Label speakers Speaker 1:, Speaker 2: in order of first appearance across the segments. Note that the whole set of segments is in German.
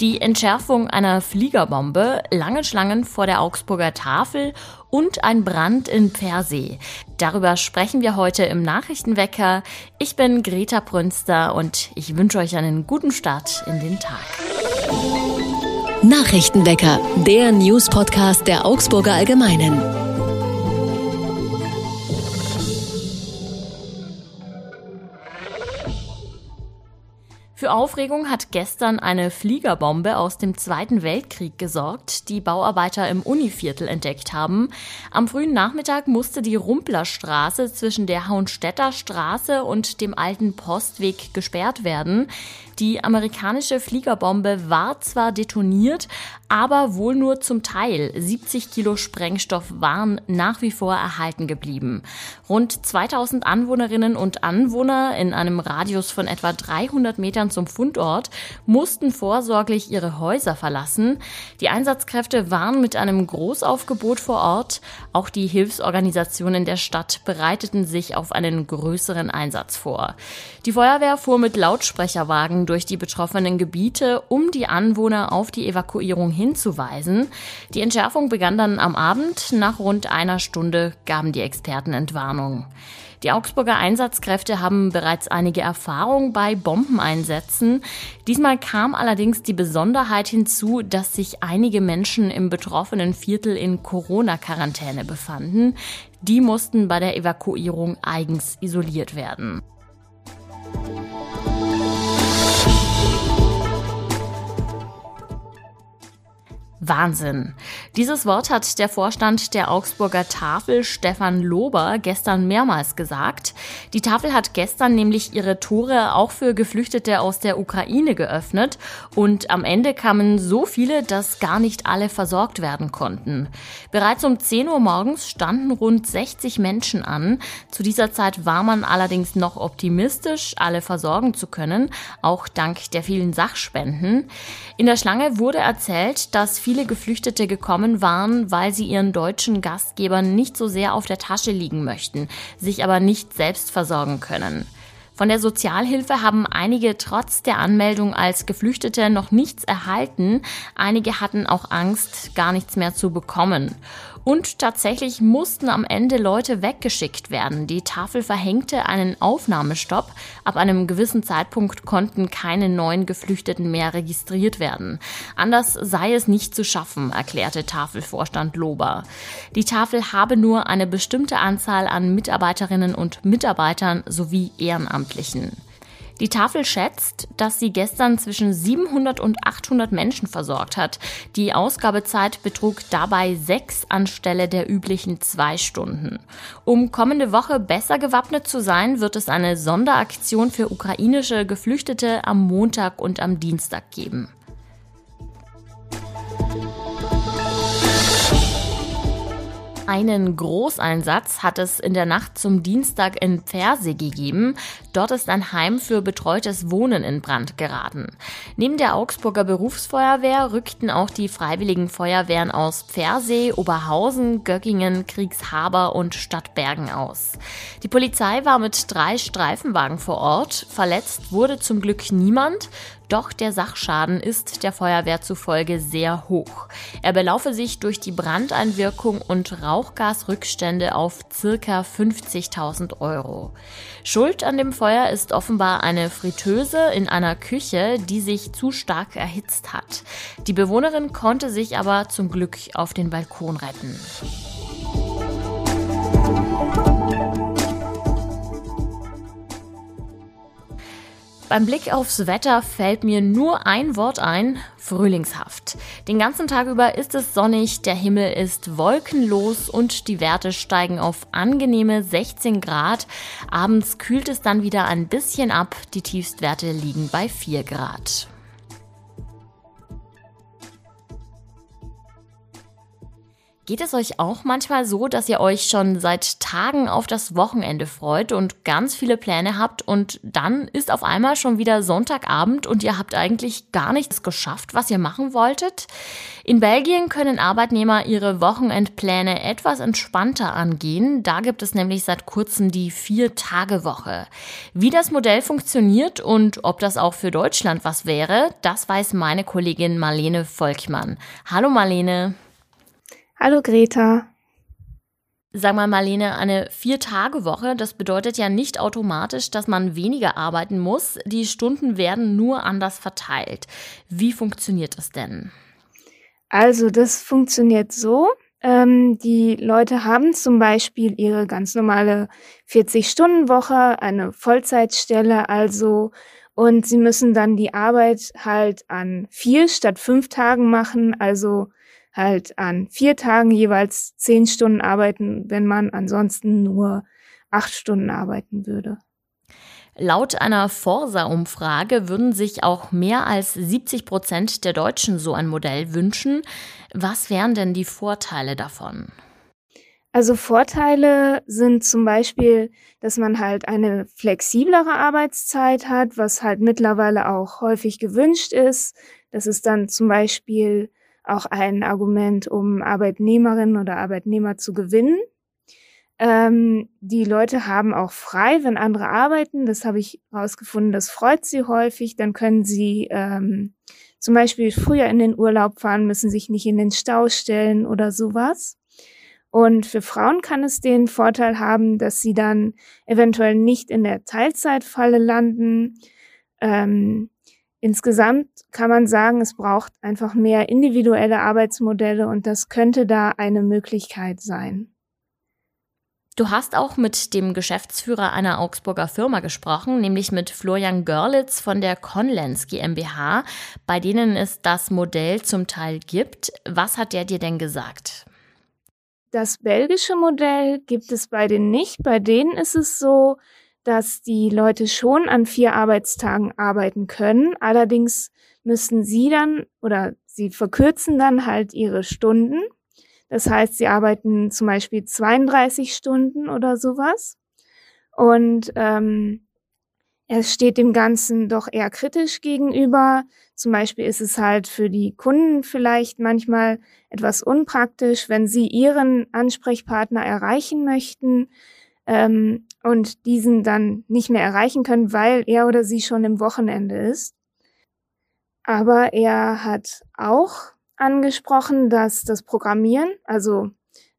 Speaker 1: Die Entschärfung einer Fliegerbombe, lange Schlangen vor der Augsburger Tafel und ein Brand in Pfersee. Darüber sprechen wir heute im Nachrichtenwecker. Ich bin Greta Brünster und ich wünsche euch einen guten Start in den Tag.
Speaker 2: Nachrichtenwecker, der News-Podcast der Augsburger Allgemeinen.
Speaker 1: Für Aufregung hat gestern eine Fliegerbombe aus dem Zweiten Weltkrieg gesorgt, die Bauarbeiter im Univiertel entdeckt haben. Am frühen Nachmittag musste die Rumplerstraße zwischen der Hauenstädter Straße und dem alten Postweg gesperrt werden. Die amerikanische Fliegerbombe war zwar detoniert, aber wohl nur zum Teil. 70 Kilo Sprengstoff waren nach wie vor erhalten geblieben. Rund 2000 Anwohnerinnen und Anwohner in einem Radius von etwa 300 Metern zum Fundort mussten vorsorglich ihre Häuser verlassen. Die Einsatzkräfte waren mit einem Großaufgebot vor Ort. Auch die Hilfsorganisationen der Stadt bereiteten sich auf einen größeren Einsatz vor. Die Feuerwehr fuhr mit Lautsprecherwagen durch die betroffenen Gebiete, um die Anwohner auf die Evakuierung hinzuweisen. Die Entschärfung begann dann am Abend. Nach rund einer Stunde gaben die Experten Entwarnung. Die Augsburger Einsatzkräfte haben bereits einige Erfahrung bei Bombeneinsätzen. Diesmal kam allerdings die Besonderheit hinzu, dass sich einige Menschen im betroffenen Viertel in Corona-Quarantäne befanden. Die mussten bei der Evakuierung eigens isoliert werden. Wahnsinn. Dieses Wort hat der Vorstand der Augsburger Tafel, Stefan Lober, gestern mehrmals gesagt. Die Tafel hat gestern nämlich ihre Tore auch für Geflüchtete aus der Ukraine geöffnet und am Ende kamen so viele, dass gar nicht alle versorgt werden konnten. Bereits um 10 Uhr morgens standen rund 60 Menschen an. Zu dieser Zeit war man allerdings noch optimistisch, alle versorgen zu können, auch dank der vielen Sachspenden. In der Schlange wurde erzählt, dass viele Geflüchtete gekommen waren, weil sie ihren deutschen Gastgebern nicht so sehr auf der Tasche liegen möchten, sich aber nicht selbst versorgen können. Von der Sozialhilfe haben einige trotz der Anmeldung als Geflüchtete noch nichts erhalten. Einige hatten auch Angst, gar nichts mehr zu bekommen. Und tatsächlich mussten am Ende Leute weggeschickt werden. Die Tafel verhängte einen Aufnahmestopp. Ab einem gewissen Zeitpunkt konnten keine neuen Geflüchteten mehr registriert werden. Anders sei es nicht zu schaffen, erklärte Tafelvorstand Lober. Die Tafel habe nur eine bestimmte Anzahl an Mitarbeiterinnen und Mitarbeitern sowie Ehrenamtlichen. Die Tafel schätzt, dass sie gestern zwischen 700 und 800 Menschen versorgt hat. Die Ausgabezeit betrug dabei sechs anstelle der üblichen zwei Stunden. Um kommende Woche besser gewappnet zu sein, wird es eine Sonderaktion für ukrainische Geflüchtete am Montag und am Dienstag geben. Einen Großeinsatz hat es in der Nacht zum Dienstag in Pfersee gegeben. Dort ist ein Heim für betreutes Wohnen in Brand geraten. Neben der Augsburger Berufsfeuerwehr rückten auch die freiwilligen Feuerwehren aus Pfersee, Oberhausen, Göckingen, Kriegshaber und Stadtbergen aus. Die Polizei war mit drei Streifenwagen vor Ort. Verletzt wurde zum Glück niemand. Doch der Sachschaden ist der Feuerwehr zufolge sehr hoch. Er belaufe sich durch die Brandeinwirkung und Rauchgasrückstände auf circa 50.000 Euro. Schuld an dem Feuer ist offenbar eine Fritteuse in einer Küche, die sich zu stark erhitzt hat. Die Bewohnerin konnte sich aber zum Glück auf den Balkon retten. Beim Blick aufs Wetter fällt mir nur ein Wort ein, frühlingshaft. Den ganzen Tag über ist es sonnig, der Himmel ist wolkenlos und die Werte steigen auf angenehme 16 Grad. Abends kühlt es dann wieder ein bisschen ab, die Tiefstwerte liegen bei 4 Grad. Geht es euch auch manchmal so, dass ihr euch schon seit Tagen auf das Wochenende freut und ganz viele Pläne habt und dann ist auf einmal schon wieder Sonntagabend und ihr habt eigentlich gar nichts geschafft, was ihr machen wolltet? In Belgien können Arbeitnehmer ihre Wochenendpläne etwas entspannter angehen. Da gibt es nämlich seit kurzem die Vier-Tage-Woche. Wie das Modell funktioniert und ob das auch für Deutschland was wäre, das weiß meine Kollegin Marlene Volkmann. Hallo Marlene.
Speaker 3: Hallo Greta.
Speaker 1: Sag mal, Marlene, eine Vier-Tage-Woche, das bedeutet ja nicht automatisch, dass man weniger arbeiten muss. Die Stunden werden nur anders verteilt. Wie funktioniert das denn?
Speaker 3: Also, das funktioniert so. Ähm, die Leute haben zum Beispiel ihre ganz normale 40-Stunden-Woche, eine Vollzeitstelle also, und sie müssen dann die Arbeit halt an vier statt fünf Tagen machen, also halt an vier Tagen jeweils zehn Stunden arbeiten, wenn man ansonsten nur acht Stunden arbeiten würde.
Speaker 1: Laut einer Forsa-Umfrage würden sich auch mehr als 70 Prozent der Deutschen so ein Modell wünschen. Was wären denn die Vorteile davon?
Speaker 3: Also Vorteile sind zum Beispiel, dass man halt eine flexiblere Arbeitszeit hat, was halt mittlerweile auch häufig gewünscht ist. Das ist dann zum Beispiel auch ein Argument, um Arbeitnehmerinnen oder Arbeitnehmer zu gewinnen. Ähm, die Leute haben auch frei, wenn andere arbeiten. Das habe ich herausgefunden. Das freut sie häufig. Dann können sie ähm, zum Beispiel früher in den Urlaub fahren, müssen sich nicht in den Stau stellen oder sowas. Und für Frauen kann es den Vorteil haben, dass sie dann eventuell nicht in der Teilzeitfalle landen. Ähm, Insgesamt kann man sagen, es braucht einfach mehr individuelle Arbeitsmodelle und das könnte da eine Möglichkeit sein.
Speaker 1: Du hast auch mit dem Geschäftsführer einer Augsburger Firma gesprochen, nämlich mit Florian Görlitz von der Conlens GmbH, bei denen es das Modell zum Teil gibt. Was hat der dir denn gesagt?
Speaker 3: Das belgische Modell gibt es bei denen nicht. Bei denen ist es so, dass die Leute schon an vier Arbeitstagen arbeiten können. Allerdings müssen sie dann oder sie verkürzen dann halt ihre Stunden. Das heißt, sie arbeiten zum Beispiel 32 Stunden oder sowas. Und ähm, er steht dem Ganzen doch eher kritisch gegenüber. Zum Beispiel ist es halt für die Kunden vielleicht manchmal etwas unpraktisch, wenn sie ihren Ansprechpartner erreichen möchten, ähm, und diesen dann nicht mehr erreichen können, weil er oder sie schon im Wochenende ist. Aber er hat auch angesprochen, dass das Programmieren, also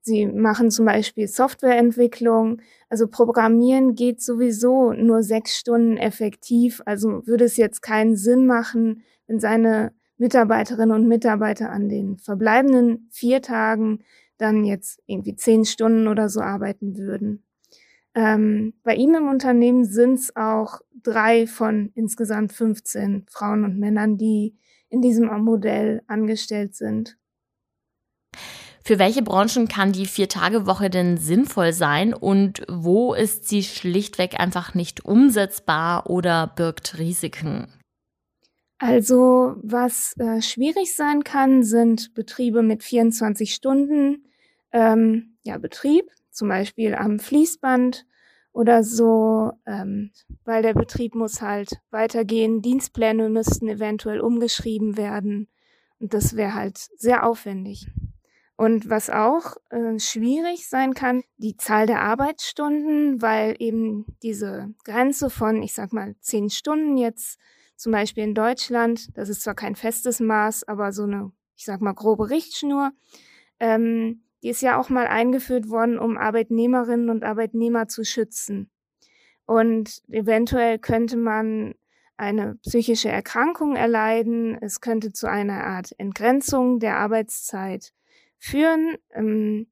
Speaker 3: sie machen zum Beispiel Softwareentwicklung, also Programmieren geht sowieso nur sechs Stunden effektiv, also würde es jetzt keinen Sinn machen, wenn seine Mitarbeiterinnen und Mitarbeiter an den verbleibenden vier Tagen dann jetzt irgendwie zehn Stunden oder so arbeiten würden. Ähm, bei ihm im Unternehmen sind es auch drei von insgesamt 15 Frauen und Männern, die in diesem Modell angestellt sind.
Speaker 1: Für welche Branchen kann die Vier-Tage-Woche denn sinnvoll sein und wo ist sie schlichtweg einfach nicht umsetzbar oder birgt Risiken?
Speaker 3: Also, was äh, schwierig sein kann, sind Betriebe mit 24 Stunden ähm, ja, Betrieb zum Beispiel am Fließband oder so, ähm, weil der Betrieb muss halt weitergehen. Dienstpläne müssten eventuell umgeschrieben werden und das wäre halt sehr aufwendig. Und was auch äh, schwierig sein kann, die Zahl der Arbeitsstunden, weil eben diese Grenze von, ich sag mal, zehn Stunden jetzt zum Beispiel in Deutschland, das ist zwar kein festes Maß, aber so eine, ich sag mal, grobe Richtschnur, ähm, die ist ja auch mal eingeführt worden, um Arbeitnehmerinnen und Arbeitnehmer zu schützen. Und eventuell könnte man eine psychische Erkrankung erleiden. Es könnte zu einer Art Entgrenzung der Arbeitszeit führen. Ähm,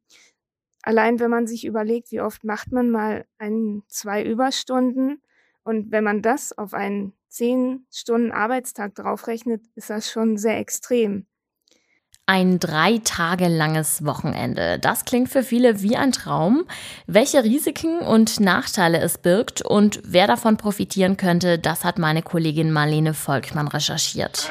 Speaker 3: allein wenn man sich überlegt, wie oft macht man mal ein, zwei Überstunden und wenn man das auf einen zehn Stunden Arbeitstag draufrechnet, ist das schon sehr extrem.
Speaker 1: Ein drei Tage langes Wochenende. Das klingt für viele wie ein Traum. Welche Risiken und Nachteile es birgt und wer davon profitieren könnte, das hat meine Kollegin Marlene Volkmann recherchiert.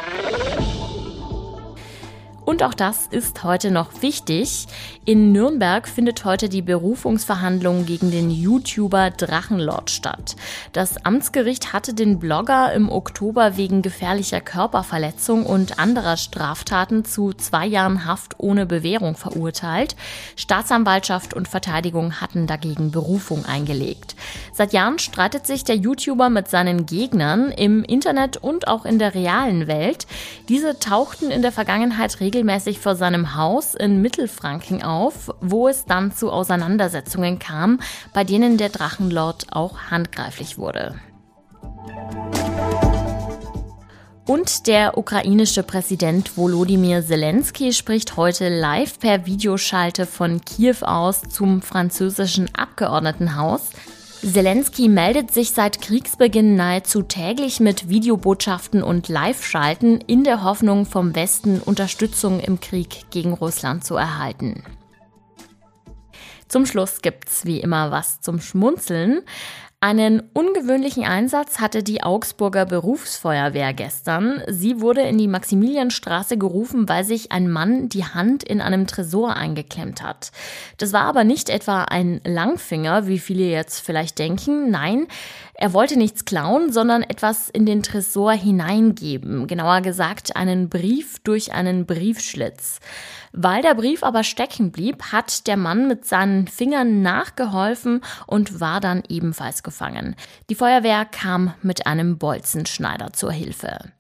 Speaker 1: Und auch das ist heute noch wichtig. In Nürnberg findet heute die Berufungsverhandlung gegen den YouTuber Drachenlord statt. Das Amtsgericht hatte den Blogger im Oktober wegen gefährlicher Körperverletzung und anderer Straftaten zu zwei Jahren Haft ohne Bewährung verurteilt. Staatsanwaltschaft und Verteidigung hatten dagegen Berufung eingelegt. Seit Jahren streitet sich der YouTuber mit seinen Gegnern im Internet und auch in der realen Welt. Diese tauchten in der Vergangenheit regelmäßig vor seinem Haus in Mittelfranken auf, wo es dann zu Auseinandersetzungen kam, bei denen der Drachenlord auch handgreiflich wurde. Und der ukrainische Präsident Volodymyr Zelensky spricht heute live per Videoschalte von Kiew aus zum französischen Abgeordnetenhaus. Zelensky meldet sich seit Kriegsbeginn nahezu täglich mit Videobotschaften und Live-Schalten in der Hoffnung, vom Westen Unterstützung im Krieg gegen Russland zu erhalten. Zum Schluss gibt's wie immer was zum Schmunzeln. Einen ungewöhnlichen Einsatz hatte die Augsburger Berufsfeuerwehr gestern. Sie wurde in die Maximilianstraße gerufen, weil sich ein Mann die Hand in einem Tresor eingeklemmt hat. Das war aber nicht etwa ein Langfinger, wie viele jetzt vielleicht denken. Nein, er wollte nichts klauen, sondern etwas in den Tresor hineingeben. Genauer gesagt einen Brief durch einen Briefschlitz. Weil der Brief aber stecken blieb, hat der Mann mit seinen Fingern nachgeholfen und war dann ebenfalls gefangen. Die Feuerwehr kam mit einem Bolzenschneider zur Hilfe.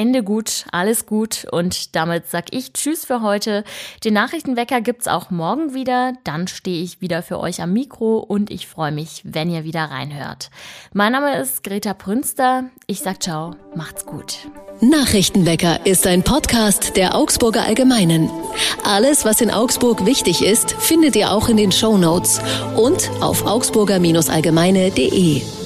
Speaker 1: Ende gut, alles gut und damit sag ich Tschüss für heute. Den Nachrichtenwecker gibt's auch morgen wieder, dann stehe ich wieder für euch am Mikro und ich freue mich, wenn ihr wieder reinhört. Mein Name ist Greta Prünster, ich sag ciao, macht's gut.
Speaker 2: Nachrichtenwecker ist ein Podcast der Augsburger Allgemeinen. Alles, was in Augsburg wichtig ist, findet ihr auch in den Show Notes und auf augsburger-allgemeine.de.